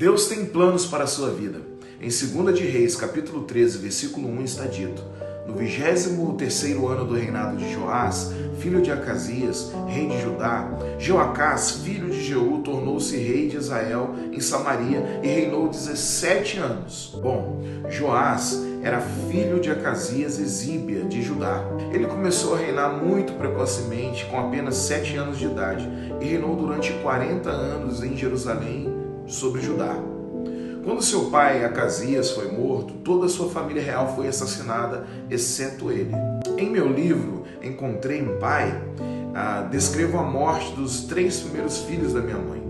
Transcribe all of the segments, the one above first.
Deus tem planos para a sua vida. Em 2 de Reis, capítulo 13, versículo 1 está dito: No 23 ano do reinado de Joás, filho de Acasias, rei de Judá, Joacás, filho de Jeú, tornou-se rei de Israel em Samaria e reinou 17 anos. Bom, Joás era filho de Acasias e Zíbia de Judá. Ele começou a reinar muito precocemente, com apenas 7 anos de idade, e reinou durante 40 anos em Jerusalém sobre Judá. Quando seu pai Acasias foi morto, toda a sua família real foi assassinada, exceto ele. Em meu livro, Encontrei um Pai, ah, descrevo a morte dos três primeiros filhos da minha mãe.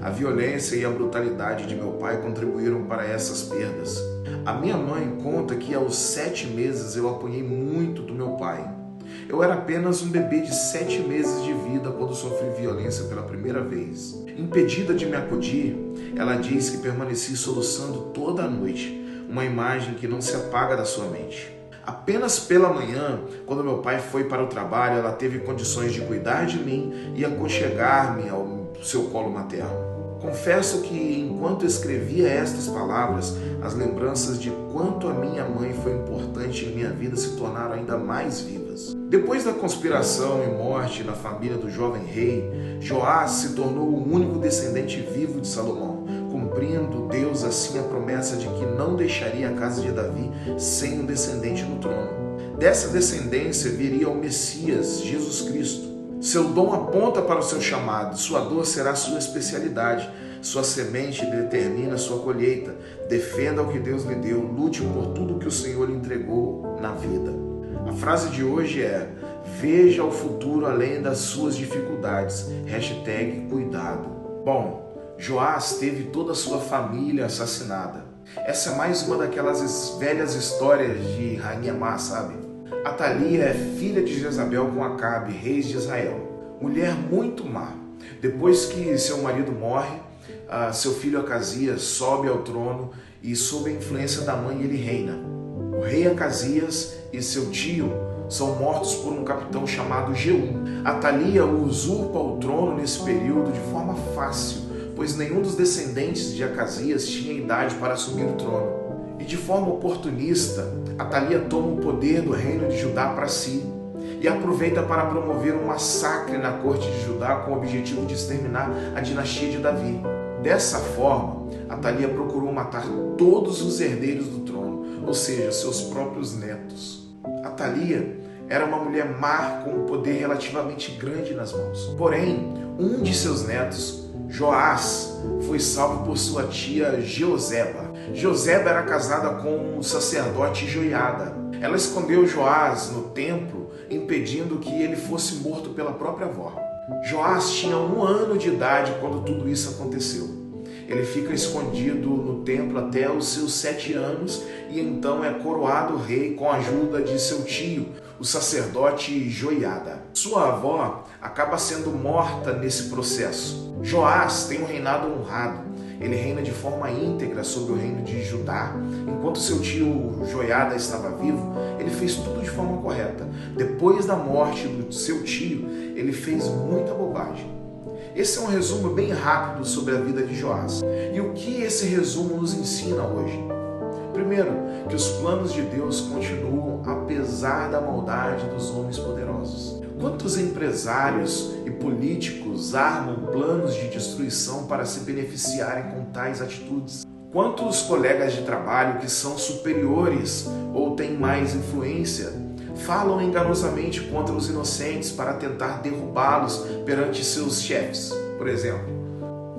A violência e a brutalidade de meu pai contribuíram para essas perdas. A minha mãe conta que aos sete meses eu apanhei muito do meu pai. Eu era apenas um bebê de sete meses de vida quando sofri violência pela primeira vez. Impedida de me acudir, ela diz que permaneci soluçando toda a noite, uma imagem que não se apaga da sua mente. Apenas pela manhã, quando meu pai foi para o trabalho, ela teve condições de cuidar de mim e aconchegar-me ao seu colo materno. Confesso que enquanto escrevia estas palavras, as lembranças de quanto a minha mãe foi importante em minha vida se tornaram ainda mais vivas. Depois da conspiração e morte na família do jovem rei, Joás se tornou o único descendente vivo de Salomão, cumprindo Deus assim a promessa de que não deixaria a casa de Davi sem um descendente no trono. Dessa descendência viria o Messias, Jesus Cristo seu dom aponta para o seu chamado, sua dor será sua especialidade. Sua semente determina sua colheita. Defenda o que Deus lhe deu, lute por tudo que o Senhor lhe entregou na vida. A frase de hoje é: Veja o futuro além das suas dificuldades. Hashtag cuidado. Bom, Joás teve toda a sua família assassinada. Essa é mais uma daquelas velhas histórias de Rainha Má, sabe? Atalia é filha de Jezabel com Acabe, reis de Israel. Mulher muito má. Depois que seu marido morre, ah, seu filho Acasias sobe ao trono e, sob a influência da mãe, ele reina. O rei Acasias e seu tio são mortos por um capitão chamado Jeú. Atalia usurpa o trono nesse período de forma fácil, pois nenhum dos descendentes de Acasias tinha idade para assumir o trono. De forma oportunista, Atalia toma o poder do reino de Judá para si e aproveita para promover um massacre na corte de Judá com o objetivo de exterminar a dinastia de Davi. Dessa forma, Atalia procurou matar todos os herdeiros do trono, ou seja, seus próprios netos. Atalia era uma mulher má com um poder relativamente grande nas mãos. Porém, um de seus netos, Joás, foi salvo por sua tia Jeoseba. Joseba era casada com o sacerdote Joiada. Ela escondeu Joás no templo, impedindo que ele fosse morto pela própria avó. Joás tinha um ano de idade quando tudo isso aconteceu. Ele fica escondido no templo até os seus sete anos e então é coroado rei com a ajuda de seu tio, o sacerdote Joiada. Sua avó acaba sendo morta nesse processo. Joás tem um reinado honrado ele reina de forma íntegra sobre o reino de Judá. Enquanto seu tio Joiada estava vivo, ele fez tudo de forma correta. Depois da morte do seu tio, ele fez muita bobagem. Esse é um resumo bem rápido sobre a vida de Joás. E o que esse resumo nos ensina hoje? Primeiro, que os planos de Deus continuam apesar da maldade dos homens poderosos. Quantos empresários e políticos armam planos de destruição para se beneficiarem com tais atitudes? Quantos colegas de trabalho que são superiores ou têm mais influência falam enganosamente contra os inocentes para tentar derrubá-los perante seus chefes, por exemplo?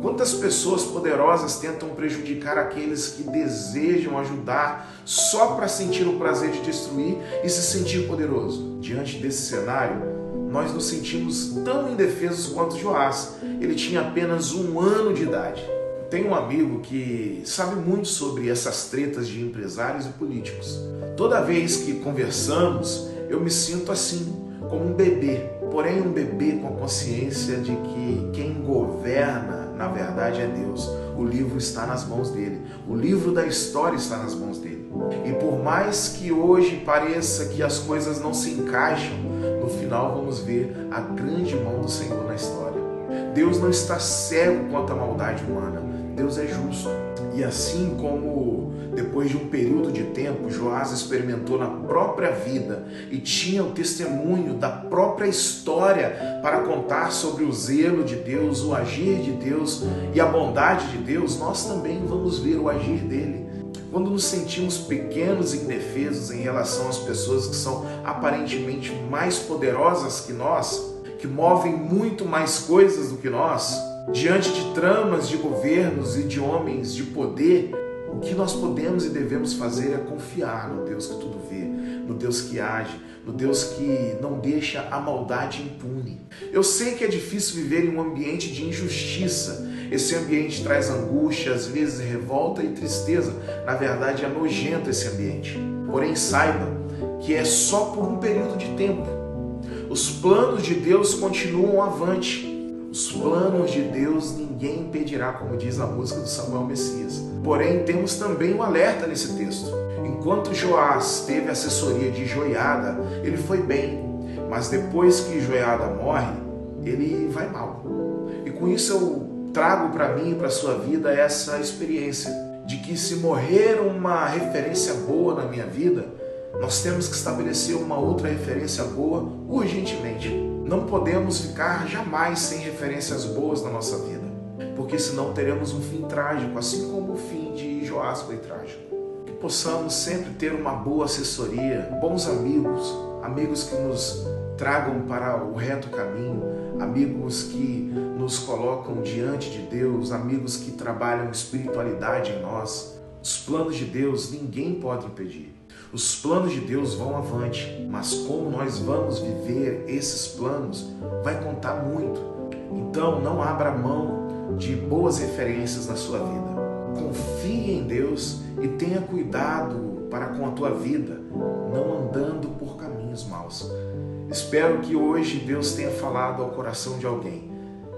Quantas pessoas poderosas tentam prejudicar aqueles que desejam ajudar só para sentir o prazer de destruir e se sentir poderoso? Diante desse cenário, nós nos sentimos tão indefesos quanto Joás. Ele tinha apenas um ano de idade. Tenho um amigo que sabe muito sobre essas tretas de empresários e políticos. Toda vez que conversamos, eu me sinto assim, como um bebê. Porém, um bebê com a consciência de que quem governa, na verdade, é Deus. O livro está nas mãos dele. O livro da história está nas mãos dele. E por mais que hoje pareça que as coisas não se encaixam, no final vamos ver a grande mão do Senhor na história. Deus não está cego quanto à maldade humana. Deus é justo. E assim como depois de um período de tempo, Joás experimentou na própria vida e tinha o testemunho da própria história para contar sobre o zelo de Deus, o agir de Deus e a bondade de Deus, nós também vamos ver o agir dele. Quando nos sentimos pequenos e indefesos em relação às pessoas que são aparentemente mais poderosas que nós, que movem muito mais coisas do que nós, diante de tramas de governos e de homens de poder, o que nós podemos e devemos fazer é confiar no Deus que tudo vê, no Deus que age, no Deus que não deixa a maldade impune. Eu sei que é difícil viver em um ambiente de injustiça. Esse ambiente traz angústia, às vezes revolta e tristeza. Na verdade, é nojento esse ambiente. Porém, saiba que é só por um período de tempo. Os planos de Deus continuam avante. Os planos de Deus ninguém impedirá, como diz a música do Samuel Messias. Porém, temos também um alerta nesse texto. Enquanto Joás teve assessoria de Joiada, ele foi bem, mas depois que Joiada morre, ele vai mal. E com isso eu trago para mim e para sua vida essa experiência de que se morrer uma referência boa na minha vida, nós temos que estabelecer uma outra referência boa urgentemente. Não podemos ficar jamais sem referências boas na nossa vida, porque senão teremos um fim trágico, assim como o fim de Joás foi trágico. Que possamos sempre ter uma boa assessoria, bons amigos, amigos que nos tragam para o reto caminho, amigos que nos colocam diante de Deus, amigos que trabalham espiritualidade em nós. Os planos de Deus ninguém pode impedir. Os planos de Deus vão avante, mas como nós vamos viver esses planos vai contar muito. Então não abra mão de boas referências na sua vida. Confie em Deus e tenha cuidado para com a tua vida, não andando por caminhos maus. Espero que hoje Deus tenha falado ao coração de alguém.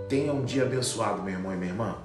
Tenha um dia abençoado, meu irmão e minha irmã.